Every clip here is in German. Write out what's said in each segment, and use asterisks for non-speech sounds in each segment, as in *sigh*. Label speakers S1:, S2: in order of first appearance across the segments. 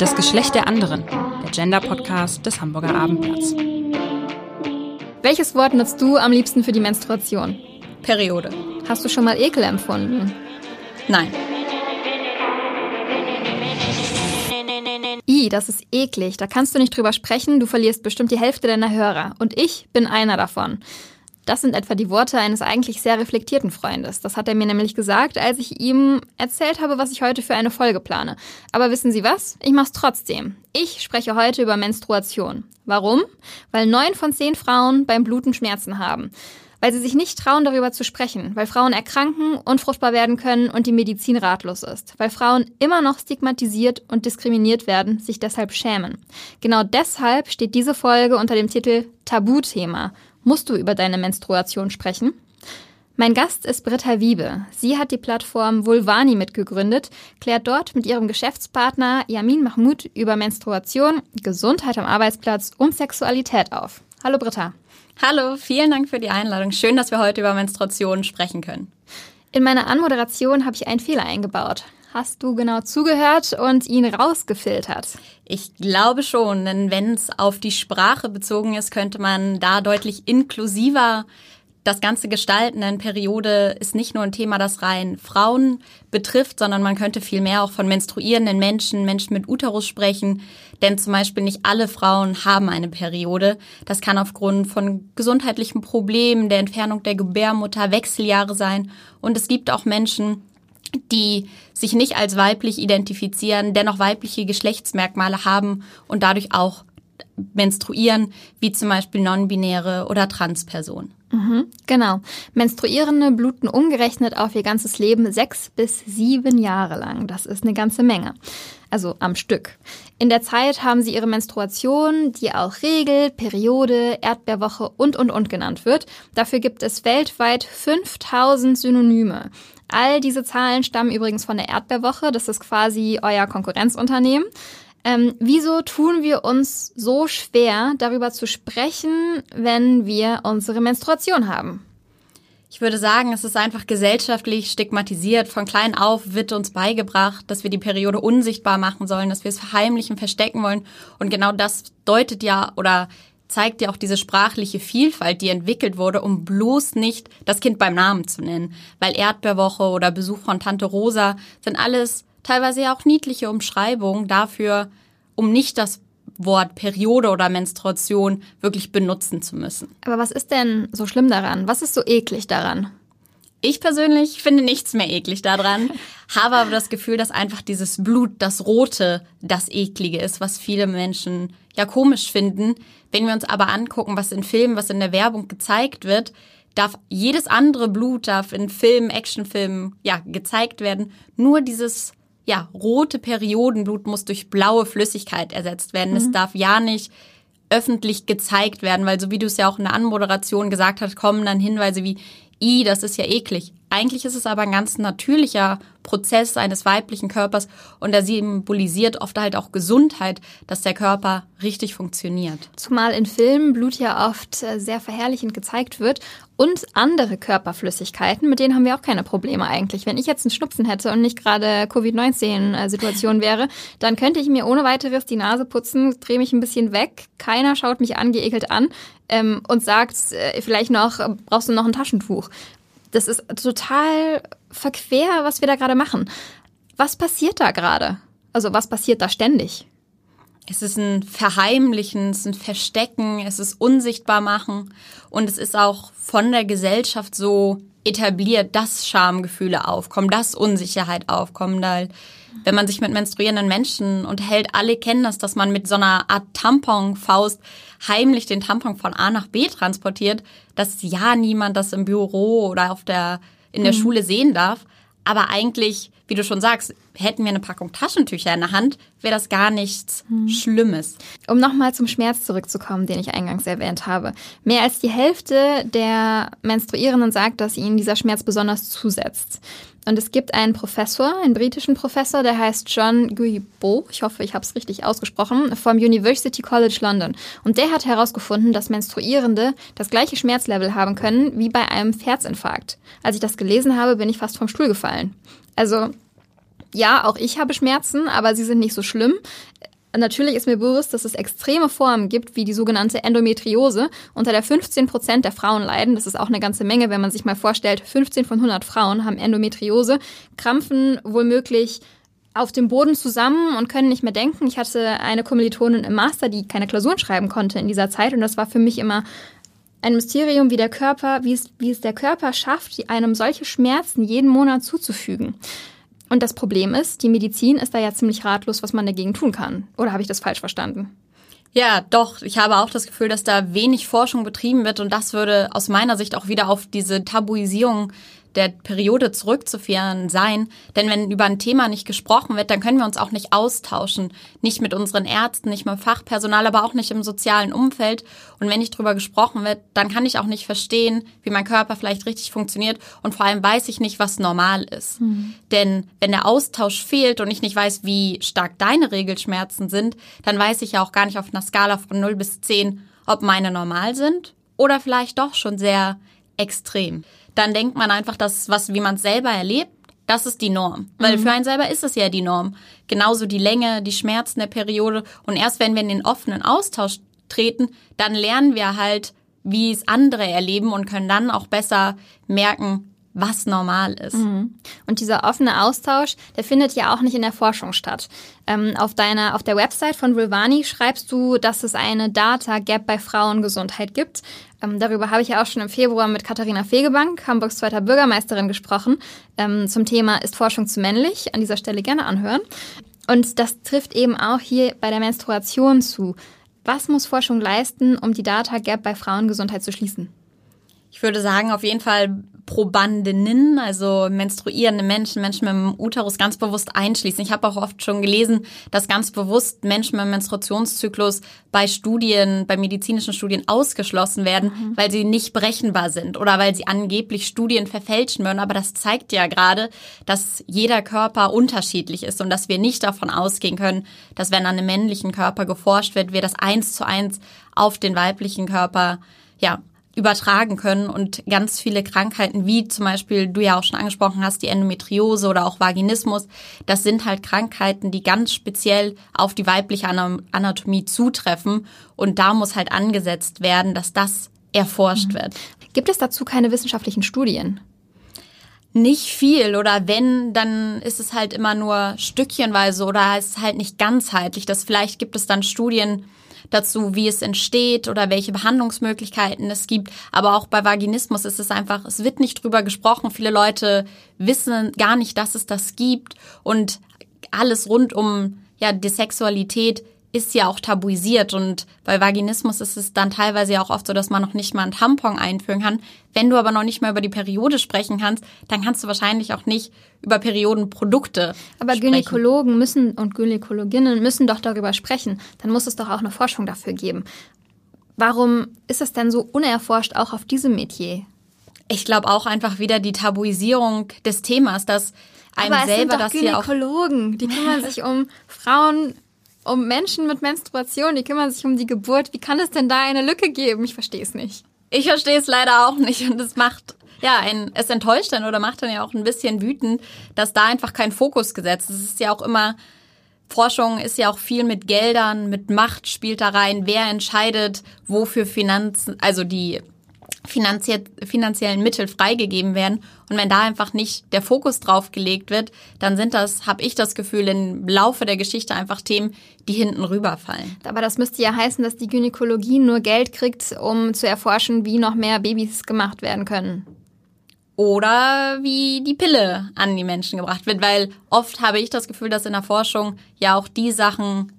S1: Das Geschlecht der anderen, der Gender-Podcast des Hamburger Abendblatts.
S2: Welches Wort nutzt du am liebsten für die Menstruation?
S3: Periode.
S2: Hast du schon mal Ekel empfunden?
S3: Nein.
S2: I, das ist eklig. Da kannst du nicht drüber sprechen. Du verlierst bestimmt die Hälfte deiner Hörer. Und ich bin einer davon. Das sind etwa die Worte eines eigentlich sehr reflektierten Freundes. Das hat er mir nämlich gesagt, als ich ihm erzählt habe, was ich heute für eine Folge plane. Aber wissen Sie was? Ich mach's trotzdem. Ich spreche heute über Menstruation. Warum? Weil neun von zehn Frauen beim Bluten Schmerzen haben weil sie sich nicht trauen, darüber zu sprechen, weil Frauen erkranken, unfruchtbar werden können und die Medizin ratlos ist, weil Frauen immer noch stigmatisiert und diskriminiert werden, sich deshalb schämen. Genau deshalb steht diese Folge unter dem Titel Tabuthema. Musst du über deine Menstruation sprechen? Mein Gast ist Britta Wiebe. Sie hat die Plattform Vulvani mitgegründet, klärt dort mit ihrem Geschäftspartner Yamin Mahmoud über Menstruation, Gesundheit am Arbeitsplatz und Sexualität auf. Hallo Britta.
S3: Hallo, vielen Dank für die Einladung. Schön, dass wir heute über Menstruation sprechen können.
S2: In meiner Anmoderation habe ich einen Fehler eingebaut. Hast du genau zugehört und ihn rausgefiltert?
S3: Ich glaube schon, denn wenn es auf die Sprache bezogen ist, könnte man da deutlich inklusiver das ganze Gestalten in Periode ist nicht nur ein Thema, das rein Frauen betrifft, sondern man könnte viel mehr auch von menstruierenden Menschen, Menschen mit Uterus sprechen. Denn zum Beispiel nicht alle Frauen haben eine Periode. Das kann aufgrund von gesundheitlichen Problemen, der Entfernung der Gebärmutter, Wechseljahre sein. Und es gibt auch Menschen, die sich nicht als weiblich identifizieren, dennoch weibliche Geschlechtsmerkmale haben und dadurch auch menstruieren, wie zum Beispiel non-binäre oder Transpersonen.
S2: Mhm, genau. Menstruierende bluten umgerechnet auf ihr ganzes Leben sechs bis sieben Jahre lang. Das ist eine ganze Menge. Also am Stück. In der Zeit haben sie ihre Menstruation, die auch Regel, Periode, Erdbeerwoche und, und, und genannt wird. Dafür gibt es weltweit 5000 Synonyme. All diese Zahlen stammen übrigens von der Erdbeerwoche. Das ist quasi euer Konkurrenzunternehmen. Ähm, wieso tun wir uns so schwer, darüber zu sprechen, wenn wir unsere Menstruation haben?
S3: Ich würde sagen, es ist einfach gesellschaftlich stigmatisiert. Von klein auf wird uns beigebracht, dass wir die Periode unsichtbar machen sollen, dass wir es verheimlichen, verstecken wollen. Und genau das deutet ja oder zeigt ja auch diese sprachliche Vielfalt, die entwickelt wurde, um bloß nicht das Kind beim Namen zu nennen. Weil Erdbeerwoche oder Besuch von Tante Rosa sind alles teilweise ja auch niedliche Umschreibungen dafür, um nicht das Wort Periode oder Menstruation wirklich benutzen zu müssen.
S2: Aber was ist denn so schlimm daran? Was ist so eklig daran?
S3: Ich persönlich finde nichts mehr eklig daran, *laughs* habe aber das Gefühl, dass einfach dieses Blut, das Rote, das Eklige ist, was viele Menschen ja komisch finden. Wenn wir uns aber angucken, was in Filmen, was in der Werbung gezeigt wird, darf jedes andere Blut darf in Filmen, Actionfilmen ja gezeigt werden. Nur dieses ja, rote Periodenblut muss durch blaue Flüssigkeit ersetzt werden. Mhm. Es darf ja nicht öffentlich gezeigt werden, weil so wie du es ja auch in der Anmoderation gesagt hast, kommen dann Hinweise wie, i, das ist ja eklig. Eigentlich ist es aber ein ganz natürlicher Prozess eines weiblichen Körpers und er symbolisiert oft halt auch Gesundheit, dass der Körper richtig funktioniert.
S2: Zumal in Filmen Blut ja oft äh, sehr verherrlichend gezeigt wird und andere Körperflüssigkeiten, mit denen haben wir auch keine Probleme eigentlich. Wenn ich jetzt einen Schnupfen hätte und nicht gerade Covid-19-Situation *laughs* wäre, dann könnte ich mir ohne weiteres die Nase putzen, drehe mich ein bisschen weg, keiner schaut mich angeekelt an ähm, und sagt äh, vielleicht noch, brauchst du noch ein Taschentuch? Das ist total verquer, was wir da gerade machen. Was passiert da gerade? Also was passiert da ständig?
S3: Es ist ein Verheimlichen, es ist ein Verstecken, es ist unsichtbar machen und es ist auch von der Gesellschaft so etabliert, dass Schamgefühle aufkommen, dass Unsicherheit aufkommen. Da, wenn man sich mit menstruierenden Menschen unterhält, alle kennen das, dass man mit so einer Art Tamponfaust heimlich den Tampon von A nach B transportiert, dass ja niemand das im Büro oder auf der, in der mhm. Schule sehen darf. Aber eigentlich, wie du schon sagst, hätten wir eine Packung Taschentücher in der Hand, wäre das gar nichts mhm. Schlimmes.
S2: Um nochmal zum Schmerz zurückzukommen, den ich eingangs erwähnt habe. Mehr als die Hälfte der Menstruierenden sagt, dass ihnen dieser Schmerz besonders zusetzt. Und es gibt einen Professor, einen britischen Professor, der heißt John Guibo, ich hoffe, ich habe es richtig ausgesprochen, vom University College London. Und der hat herausgefunden, dass Menstruierende das gleiche Schmerzlevel haben können wie bei einem Herzinfarkt. Als ich das gelesen habe, bin ich fast vom Stuhl gefallen. Also ja, auch ich habe Schmerzen, aber sie sind nicht so schlimm. Natürlich ist mir bewusst, dass es extreme Formen gibt, wie die sogenannte Endometriose, unter der 15 Prozent der Frauen leiden. Das ist auch eine ganze Menge, wenn man sich mal vorstellt, 15 von 100 Frauen haben Endometriose, krampfen womöglich auf dem Boden zusammen und können nicht mehr denken. Ich hatte eine Kommilitonin im Master, die keine Klausuren schreiben konnte in dieser Zeit und das war für mich immer ein Mysterium, wie der Körper, wie es, wie es der Körper schafft, einem solche Schmerzen jeden Monat zuzufügen. Und das Problem ist, die Medizin ist da ja ziemlich ratlos, was man dagegen tun kann. Oder habe ich das falsch verstanden?
S3: Ja, doch. Ich habe auch das Gefühl, dass da wenig Forschung betrieben wird und das würde aus meiner Sicht auch wieder auf diese Tabuisierung der Periode zurückzuführen sein. Denn wenn über ein Thema nicht gesprochen wird, dann können wir uns auch nicht austauschen. Nicht mit unseren Ärzten, nicht mit dem Fachpersonal, aber auch nicht im sozialen Umfeld. Und wenn nicht drüber gesprochen wird, dann kann ich auch nicht verstehen, wie mein Körper vielleicht richtig funktioniert. Und vor allem weiß ich nicht, was normal ist. Mhm. Denn wenn der Austausch fehlt und ich nicht weiß, wie stark deine Regelschmerzen sind, dann weiß ich ja auch gar nicht auf einer Skala von 0 bis 10, ob meine normal sind oder vielleicht doch schon sehr extrem dann denkt man einfach, dass was, wie man es selber erlebt, das ist die Norm. Weil mhm. für einen selber ist es ja die Norm. Genauso die Länge, die Schmerzen der Periode. Und erst wenn wir in den offenen Austausch treten, dann lernen wir halt, wie es andere erleben und können dann auch besser merken, was normal ist. Mhm.
S2: Und dieser offene Austausch, der findet ja auch nicht in der Forschung statt. Ähm, auf deiner, auf der Website von Vulvani schreibst du, dass es eine Data Gap bei Frauengesundheit gibt. Ähm, darüber habe ich ja auch schon im Februar mit Katharina Fegebank, Hamburgs zweiter Bürgermeisterin, gesprochen. Ähm, zum Thema Ist Forschung zu männlich? An dieser Stelle gerne anhören. Und das trifft eben auch hier bei der Menstruation zu. Was muss Forschung leisten, um die Data Gap bei Frauengesundheit zu schließen?
S3: Ich würde sagen, auf jeden Fall Probandinnen, also menstruierende Menschen, Menschen mit dem Uterus ganz bewusst einschließen. Ich habe auch oft schon gelesen, dass ganz bewusst Menschen mit dem Menstruationszyklus bei Studien, bei medizinischen Studien ausgeschlossen werden, mhm. weil sie nicht berechenbar sind oder weil sie angeblich Studien verfälschen würden. Aber das zeigt ja gerade, dass jeder Körper unterschiedlich ist und dass wir nicht davon ausgehen können, dass wenn an einem männlichen Körper geforscht wird, wir das eins zu eins auf den weiblichen Körper ja, übertragen können und ganz viele Krankheiten, wie zum Beispiel du ja auch schon angesprochen hast, die Endometriose oder auch Vaginismus, das sind halt Krankheiten, die ganz speziell auf die weibliche Anatomie zutreffen und da muss halt angesetzt werden, dass das erforscht mhm. wird.
S2: Gibt es dazu keine wissenschaftlichen Studien?
S3: Nicht viel oder wenn, dann ist es halt immer nur stückchenweise oder es ist halt nicht ganzheitlich. Das vielleicht gibt es dann Studien, dazu, wie es entsteht oder welche Behandlungsmöglichkeiten es gibt. Aber auch bei Vaginismus ist es einfach, es wird nicht drüber gesprochen. Viele Leute wissen gar nicht, dass es das gibt und alles rund um ja die Sexualität ist ja auch tabuisiert und bei Vaginismus ist es dann teilweise ja auch oft so, dass man noch nicht mal einen Tampon einführen kann. Wenn du aber noch nicht mal über die Periode sprechen kannst, dann kannst du wahrscheinlich auch nicht über Periodenprodukte
S2: Aber sprechen. Gynäkologen müssen und Gynäkologinnen müssen doch darüber sprechen. Dann muss es doch auch eine Forschung dafür geben. Warum ist es denn so unerforscht auch auf diesem Metier?
S3: Ich glaube auch einfach wieder die Tabuisierung des Themas, dass einem
S2: Aber es
S3: selber
S2: sind doch
S3: das hier auch
S2: Gynäkologen, die kümmern *laughs* sich um Frauen um Menschen mit Menstruation, die kümmern sich um die Geburt. Wie kann es denn da eine Lücke geben? Ich verstehe es nicht.
S3: Ich verstehe es leider auch nicht und es macht ja, ein, es enttäuscht dann oder macht dann ja auch ein bisschen wütend, dass da einfach kein Fokus gesetzt ist. Es ist ja auch immer, Forschung ist ja auch viel mit Geldern, mit Macht spielt da rein. Wer entscheidet, wofür Finanzen, also die finanziellen Mittel freigegeben werden. Und wenn da einfach nicht der Fokus drauf gelegt wird, dann sind das, habe ich das Gefühl, im Laufe der Geschichte einfach Themen, die hinten rüberfallen.
S2: Aber das müsste ja heißen, dass die Gynäkologie nur Geld kriegt, um zu erforschen, wie noch mehr Babys gemacht werden können.
S3: Oder wie die Pille an die Menschen gebracht wird, weil oft habe ich das Gefühl, dass in der Forschung ja auch die Sachen,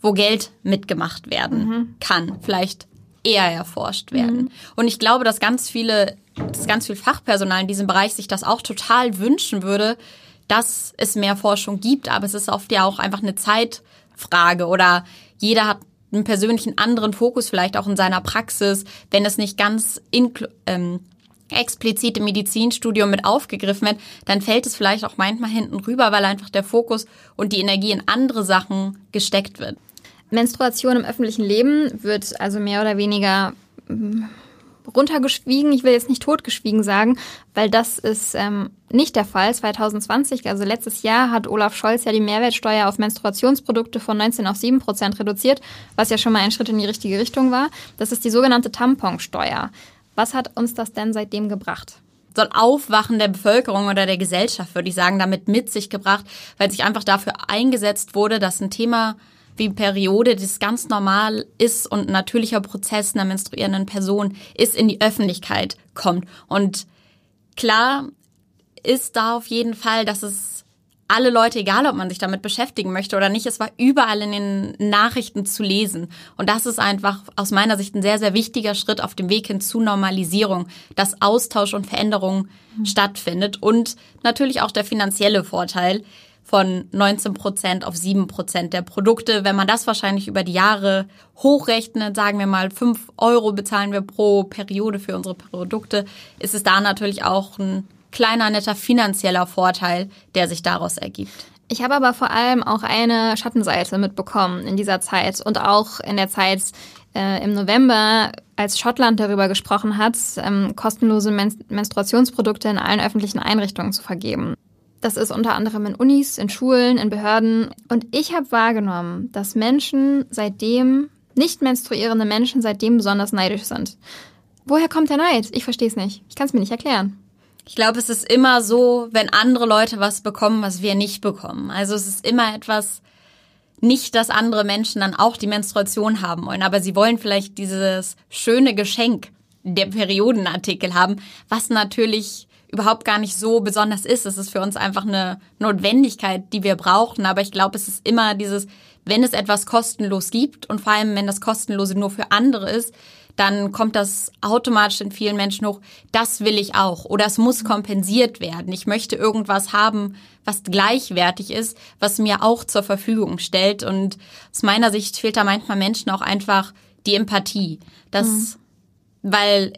S3: wo Geld mitgemacht werden mhm. kann, vielleicht eher erforscht werden. Mhm. Und ich glaube, dass ganz viele, dass ganz viel Fachpersonal in diesem Bereich sich das auch total wünschen würde, dass es mehr Forschung gibt. Aber es ist oft ja auch einfach eine Zeitfrage oder jeder hat einen persönlichen anderen Fokus vielleicht auch in seiner Praxis, wenn es nicht ganz ähm, explizit im Medizinstudium mit aufgegriffen wird, dann fällt es vielleicht auch manchmal hinten rüber, weil einfach der Fokus und die Energie in andere Sachen gesteckt wird.
S2: Menstruation im öffentlichen Leben wird also mehr oder weniger mm, runtergeschwiegen. Ich will jetzt nicht totgeschwiegen sagen, weil das ist ähm, nicht der Fall. 2020, also letztes Jahr, hat Olaf Scholz ja die Mehrwertsteuer auf Menstruationsprodukte von 19 auf 7 Prozent reduziert, was ja schon mal ein Schritt in die richtige Richtung war. Das ist die sogenannte Tamponsteuer. Was hat uns das denn seitdem gebracht?
S3: soll Aufwachen der Bevölkerung oder der Gesellschaft, würde ich sagen, damit mit sich gebracht, weil sich einfach dafür eingesetzt wurde, dass ein Thema wie Periode, das ganz normal ist und ein natürlicher Prozess einer menstruierenden Person ist, in die Öffentlichkeit kommt. Und klar ist da auf jeden Fall, dass es alle Leute, egal ob man sich damit beschäftigen möchte oder nicht, es war überall in den Nachrichten zu lesen. Und das ist einfach aus meiner Sicht ein sehr, sehr wichtiger Schritt auf dem Weg hin zu Normalisierung, dass Austausch und Veränderung mhm. stattfindet und natürlich auch der finanzielle Vorteil von 19 Prozent auf 7 Prozent der Produkte. Wenn man das wahrscheinlich über die Jahre hochrechnet, sagen wir mal 5 Euro bezahlen wir pro Periode für unsere Produkte, ist es da natürlich auch ein kleiner, netter finanzieller Vorteil, der sich daraus ergibt.
S2: Ich habe aber vor allem auch eine Schattenseite mitbekommen in dieser Zeit und auch in der Zeit äh, im November, als Schottland darüber gesprochen hat, ähm, kostenlose Men Menstruationsprodukte in allen öffentlichen Einrichtungen zu vergeben. Das ist unter anderem in Unis, in Schulen, in Behörden. Und ich habe wahrgenommen, dass Menschen seitdem, nicht menstruierende Menschen seitdem besonders neidisch sind. Woher kommt der Neid? Ich verstehe es nicht. Ich kann es mir nicht erklären.
S3: Ich glaube, es ist immer so, wenn andere Leute was bekommen, was wir nicht bekommen. Also es ist immer etwas, nicht, dass andere Menschen dann auch die Menstruation haben wollen, aber sie wollen vielleicht dieses schöne Geschenk der Periodenartikel haben, was natürlich überhaupt gar nicht so besonders ist. Es ist für uns einfach eine Notwendigkeit, die wir brauchen. Aber ich glaube, es ist immer dieses, wenn es etwas kostenlos gibt und vor allem, wenn das Kostenlose nur für andere ist, dann kommt das automatisch in vielen Menschen hoch, das will ich auch oder es muss kompensiert werden. Ich möchte irgendwas haben, was gleichwertig ist, was mir auch zur Verfügung stellt. Und aus meiner Sicht fehlt da manchmal Menschen auch einfach die Empathie. Das, mhm. weil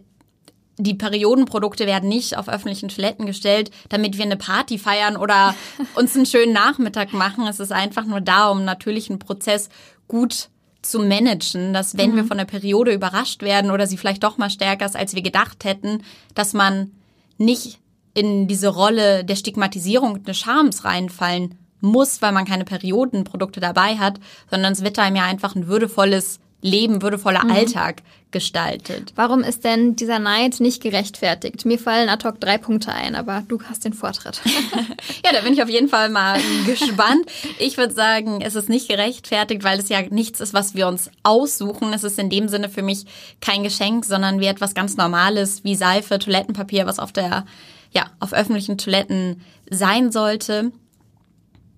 S3: die Periodenprodukte werden nicht auf öffentlichen Toiletten gestellt, damit wir eine Party feiern oder *laughs* uns einen schönen Nachmittag machen. Es ist einfach nur da, um natürlich einen Prozess gut zu managen, dass wenn mhm. wir von der Periode überrascht werden oder sie vielleicht doch mal stärker ist, als wir gedacht hätten, dass man nicht in diese Rolle der Stigmatisierung und des Schams reinfallen muss, weil man keine Periodenprodukte dabei hat, sondern es wird einem ja einfach ein würdevolles Leben, würdevoller mhm. Alltag gestaltet.
S2: Warum ist denn dieser Neid nicht gerechtfertigt? Mir fallen ad hoc drei Punkte ein, aber du hast den Vortritt. *laughs*
S3: ja, da bin ich auf jeden Fall mal gespannt. Ich würde sagen, es ist nicht gerechtfertigt, weil es ja nichts ist, was wir uns aussuchen. Es ist in dem Sinne für mich kein Geschenk, sondern wie etwas ganz Normales wie Seife, Toilettenpapier, was auf der ja, auf öffentlichen Toiletten sein sollte.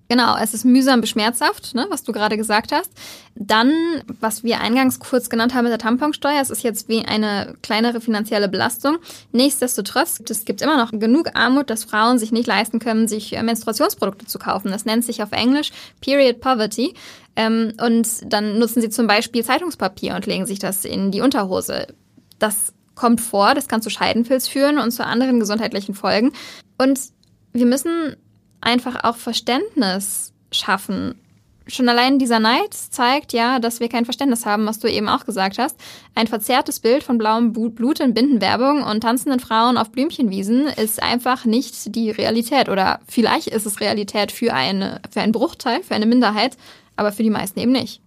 S2: Genau, es ist mühsam beschmerzhaft, ne, was du gerade gesagt hast. Dann, was wir eingangs kurz genannt haben mit der Tamponsteuer, es ist jetzt wie eine kleinere finanzielle Belastung. Nichtsdestotrotz, es gibt immer noch genug Armut, dass Frauen sich nicht leisten können, sich äh, Menstruationsprodukte zu kaufen. Das nennt sich auf Englisch Period Poverty. Ähm, und dann nutzen sie zum Beispiel Zeitungspapier und legen sich das in die Unterhose. Das kommt vor, das kann zu Scheidenpilz führen und zu anderen gesundheitlichen Folgen. Und wir müssen einfach auch Verständnis schaffen. Schon allein dieser Neid zeigt ja, dass wir kein Verständnis haben, was du eben auch gesagt hast. Ein verzerrtes Bild von blauem Blut in Bindenwerbung und tanzenden Frauen auf Blümchenwiesen ist einfach nicht die Realität. Oder vielleicht ist es Realität für, eine, für einen Bruchteil, für eine Minderheit, aber für die meisten eben nicht.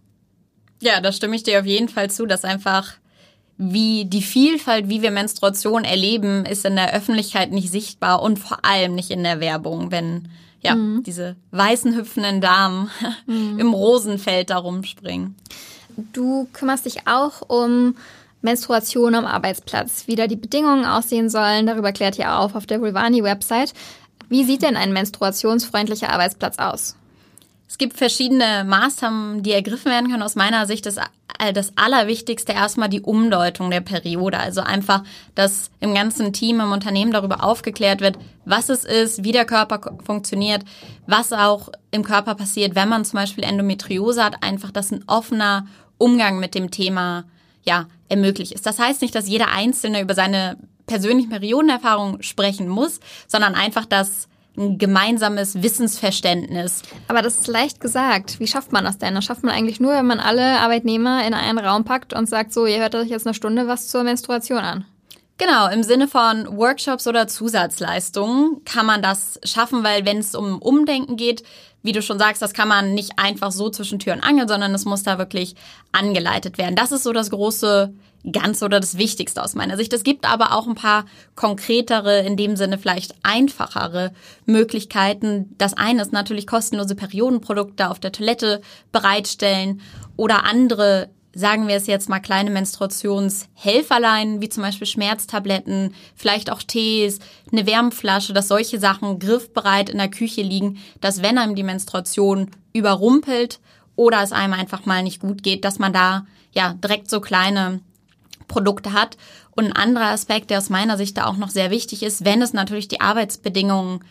S3: Ja, da stimme ich dir auf jeden Fall zu, dass einfach wie die Vielfalt, wie wir Menstruation erleben, ist in der Öffentlichkeit nicht sichtbar und vor allem nicht in der Werbung, wenn ja, mhm. diese weißen hüpfenden Damen *laughs* mhm. im Rosenfeld da rumspringen.
S2: Du kümmerst dich auch um Menstruation am Arbeitsplatz, wie da die Bedingungen aussehen sollen. Darüber klärt ihr auf auf der Vulvani-Website. Wie sieht denn ein menstruationsfreundlicher Arbeitsplatz aus?
S3: Es gibt verschiedene Maßnahmen, die ergriffen werden können. Aus meiner Sicht ist das Allerwichtigste erstmal die Umdeutung der Periode. Also einfach, dass im ganzen Team, im Unternehmen darüber aufgeklärt wird, was es ist, wie der Körper funktioniert, was auch im Körper passiert, wenn man zum Beispiel Endometriose hat. Einfach, dass ein offener Umgang mit dem Thema ja, ermöglicht ist. Das heißt nicht, dass jeder Einzelne über seine persönlichen Periodenerfahrungen sprechen muss, sondern einfach, dass ein gemeinsames Wissensverständnis.
S2: Aber das ist leicht gesagt. Wie schafft man das denn? Das schafft man eigentlich nur, wenn man alle Arbeitnehmer in einen Raum packt und sagt, so, ihr hört euch jetzt eine Stunde was zur Menstruation an.
S3: Genau, im Sinne von Workshops oder Zusatzleistungen kann man das schaffen, weil wenn es um Umdenken geht, wie du schon sagst, das kann man nicht einfach so zwischen Tür und Angel, sondern es muss da wirklich angeleitet werden. Das ist so das große Ganze oder das Wichtigste aus meiner Sicht. Es gibt aber auch ein paar konkretere, in dem Sinne vielleicht einfachere Möglichkeiten. Das eine ist natürlich kostenlose Periodenprodukte auf der Toilette bereitstellen oder andere sagen wir es jetzt mal, kleine Menstruationshelferlein, wie zum Beispiel Schmerztabletten, vielleicht auch Tees, eine Wärmflasche, dass solche Sachen griffbereit in der Küche liegen, dass wenn einem die Menstruation überrumpelt oder es einem einfach mal nicht gut geht, dass man da ja direkt so kleine Produkte hat. Und ein anderer Aspekt, der aus meiner Sicht da auch noch sehr wichtig ist, wenn es natürlich die Arbeitsbedingungen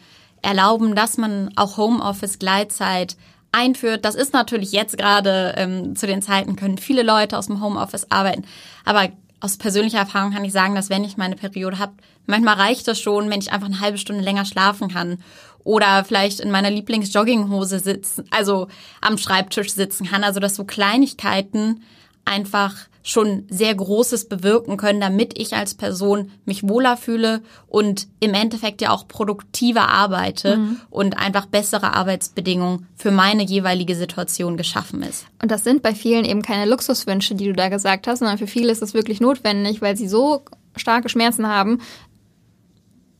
S3: erlauben, dass man auch Homeoffice, Gleitzeit, einführt. Das ist natürlich jetzt gerade ähm, zu den Zeiten können viele Leute aus dem Homeoffice arbeiten. Aber aus persönlicher Erfahrung kann ich sagen, dass wenn ich meine Periode habe, manchmal reicht das schon, wenn ich einfach eine halbe Stunde länger schlafen kann oder vielleicht in meiner Lieblingsjogginghose sitzen, also am Schreibtisch sitzen kann. Also dass so Kleinigkeiten einfach schon sehr Großes bewirken können, damit ich als Person mich wohler fühle und im Endeffekt ja auch produktiver arbeite mhm. und einfach bessere Arbeitsbedingungen für meine jeweilige Situation geschaffen ist.
S2: Und das sind bei vielen eben keine Luxuswünsche, die du da gesagt hast, sondern für viele ist das wirklich notwendig, weil sie so starke Schmerzen haben,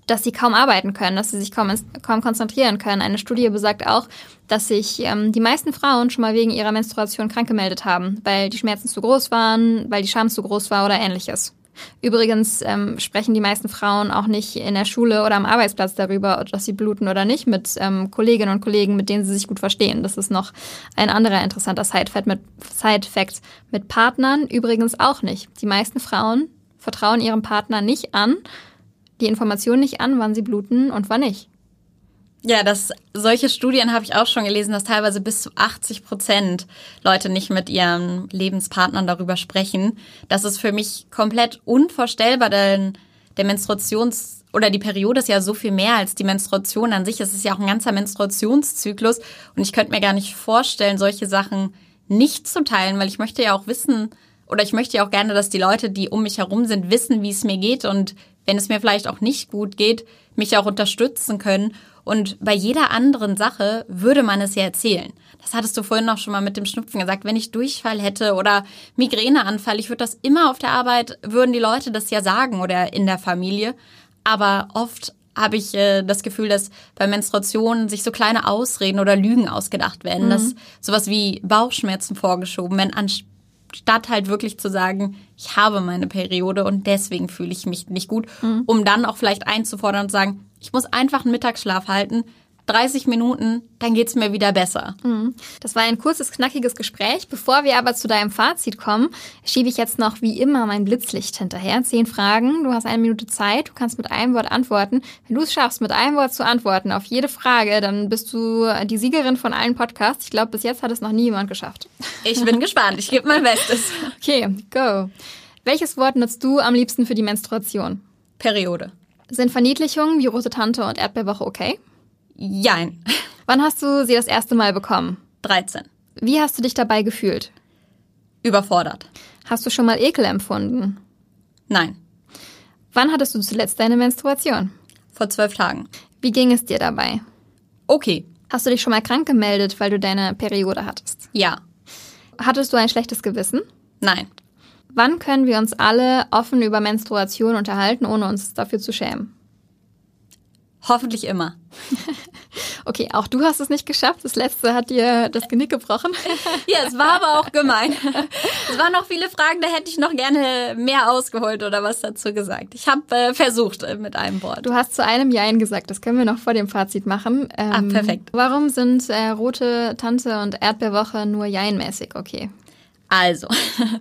S2: dass sie kaum arbeiten können, dass sie sich kaum, kaum konzentrieren können. Eine Studie besagt auch, dass sich ähm, die meisten Frauen schon mal wegen ihrer Menstruation krank gemeldet haben, weil die Schmerzen zu groß waren, weil die Scham zu groß war oder ähnliches. Übrigens ähm, sprechen die meisten Frauen auch nicht in der Schule oder am Arbeitsplatz darüber, dass sie bluten oder nicht, mit ähm, Kolleginnen und Kollegen, mit denen sie sich gut verstehen. Das ist noch ein anderer interessanter Side-Fact mit, Side mit Partnern. Übrigens auch nicht. Die meisten Frauen vertrauen ihrem Partner nicht an, die Information nicht an, wann sie bluten und wann nicht.
S3: Ja, das, solche Studien habe ich auch schon gelesen, dass teilweise bis zu 80 Prozent Leute nicht mit ihren Lebenspartnern darüber sprechen. Das ist für mich komplett unvorstellbar, denn der Menstruations- oder die Periode ist ja so viel mehr als die Menstruation an sich. Es ist ja auch ein ganzer Menstruationszyklus und ich könnte mir gar nicht vorstellen, solche Sachen nicht zu teilen, weil ich möchte ja auch wissen, oder ich möchte ja auch gerne, dass die Leute, die um mich herum sind, wissen, wie es mir geht und wenn es mir vielleicht auch nicht gut geht, mich auch unterstützen können. Und bei jeder anderen Sache würde man es ja erzählen. Das hattest du vorhin auch schon mal mit dem Schnupfen gesagt. Wenn ich Durchfall hätte oder Migräneanfall, ich würde das immer auf der Arbeit, würden die Leute das ja sagen oder in der Familie. Aber oft habe ich äh, das Gefühl, dass bei Menstruationen sich so kleine Ausreden oder Lügen ausgedacht werden, mhm. dass sowas wie Bauchschmerzen vorgeschoben werden, statt halt wirklich zu sagen, ich habe meine Periode und deswegen fühle ich mich nicht gut, mhm. um dann auch vielleicht einzufordern und zu sagen, ich muss einfach einen Mittagsschlaf halten, 30 Minuten, dann geht's mir wieder besser.
S2: Mhm. Das war ein kurzes, knackiges Gespräch. Bevor wir aber zu deinem Fazit kommen, schiebe ich jetzt noch wie immer mein Blitzlicht hinterher. Zehn Fragen, du hast eine Minute Zeit, du kannst mit einem Wort antworten. Wenn du es schaffst, mit einem Wort zu antworten auf jede Frage, dann bist du die Siegerin von allen Podcasts. Ich glaube, bis jetzt hat es noch nie jemand geschafft.
S3: Ich bin gespannt, ich gebe mein Bestes. *laughs*
S2: Okay, go. Welches Wort nutzt du am liebsten für die Menstruation?
S3: Periode.
S2: Sind Verniedlichungen wie Rote Tante und Erdbeerwoche okay?
S3: Jein.
S2: Wann hast du sie das erste Mal bekommen?
S3: 13.
S2: Wie hast du dich dabei gefühlt?
S3: Überfordert.
S2: Hast du schon mal Ekel empfunden?
S3: Nein.
S2: Wann hattest du zuletzt deine Menstruation?
S3: Vor zwölf Tagen.
S2: Wie ging es dir dabei?
S3: Okay.
S2: Hast du dich schon mal krank gemeldet, weil du deine Periode hattest?
S3: Ja.
S2: Hattest du ein schlechtes Gewissen?
S3: Nein.
S2: Wann können wir uns alle offen über Menstruation unterhalten, ohne uns dafür zu schämen?
S3: Hoffentlich immer. *laughs*
S2: okay, auch du hast es nicht geschafft. Das letzte hat dir das Genick gebrochen. *laughs*
S3: ja, es war aber auch gemein. Es waren noch viele Fragen, da hätte ich noch gerne mehr ausgeholt oder was dazu gesagt. Ich habe äh, versucht äh, mit einem Wort.
S2: Du hast zu einem Jein gesagt, das können wir noch vor dem Fazit machen.
S3: Ähm, ah, perfekt.
S2: Warum sind äh, Rote Tante und Erdbeerwoche nur Jein-mäßig okay?
S3: Also,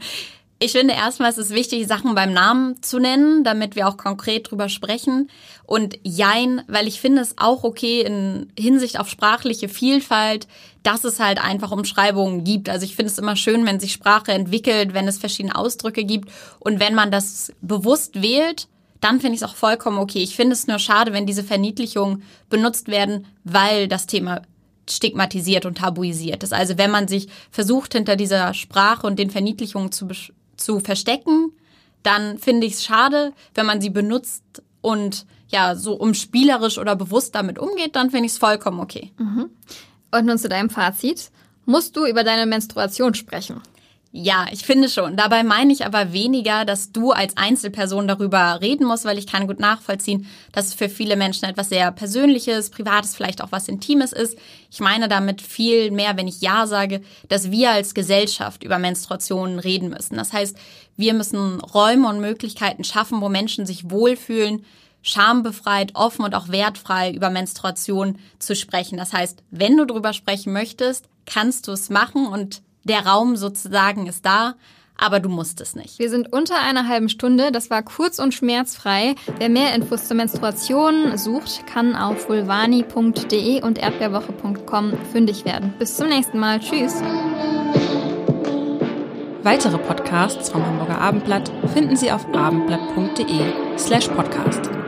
S3: *laughs* ich finde erstmal ist es wichtig, Sachen beim Namen zu nennen, damit wir auch konkret drüber sprechen. Und Jein, weil ich finde es auch okay in Hinsicht auf sprachliche Vielfalt, dass es halt einfach Umschreibungen gibt. Also ich finde es immer schön, wenn sich Sprache entwickelt, wenn es verschiedene Ausdrücke gibt. Und wenn man das bewusst wählt, dann finde ich es auch vollkommen okay. Ich finde es nur schade, wenn diese Verniedlichungen benutzt werden, weil das Thema stigmatisiert und tabuisiert ist. Also wenn man sich versucht, hinter dieser Sprache und den Verniedlichungen zu zu verstecken, dann finde ich es schade, wenn man sie benutzt und ja, so umspielerisch oder bewusst damit umgeht, dann finde ich es vollkommen okay.
S2: Mhm. Und nun zu deinem Fazit. Musst du über deine Menstruation sprechen?
S3: Ja, ich finde schon. Dabei meine ich aber weniger, dass du als Einzelperson darüber reden musst, weil ich kann gut nachvollziehen, dass es für viele Menschen etwas sehr Persönliches, Privates, vielleicht auch was Intimes ist. Ich meine damit viel mehr, wenn ich Ja sage, dass wir als Gesellschaft über Menstruationen reden müssen. Das heißt, wir müssen Räume und Möglichkeiten schaffen, wo Menschen sich wohlfühlen, schambefreit, offen und auch wertfrei über Menstruation zu sprechen. Das heißt, wenn du darüber sprechen möchtest, kannst du es machen und der Raum sozusagen ist da, aber du musst es nicht.
S2: Wir sind unter einer halben Stunde. Das war kurz und schmerzfrei. Wer mehr Infos zur Menstruation sucht, kann auf vulvani.de und erdbeerwoche.com fündig werden. Bis zum nächsten Mal. Tschüss.
S1: Weitere Podcasts vom Hamburger Abendblatt finden Sie auf abendblatt.de slash podcast.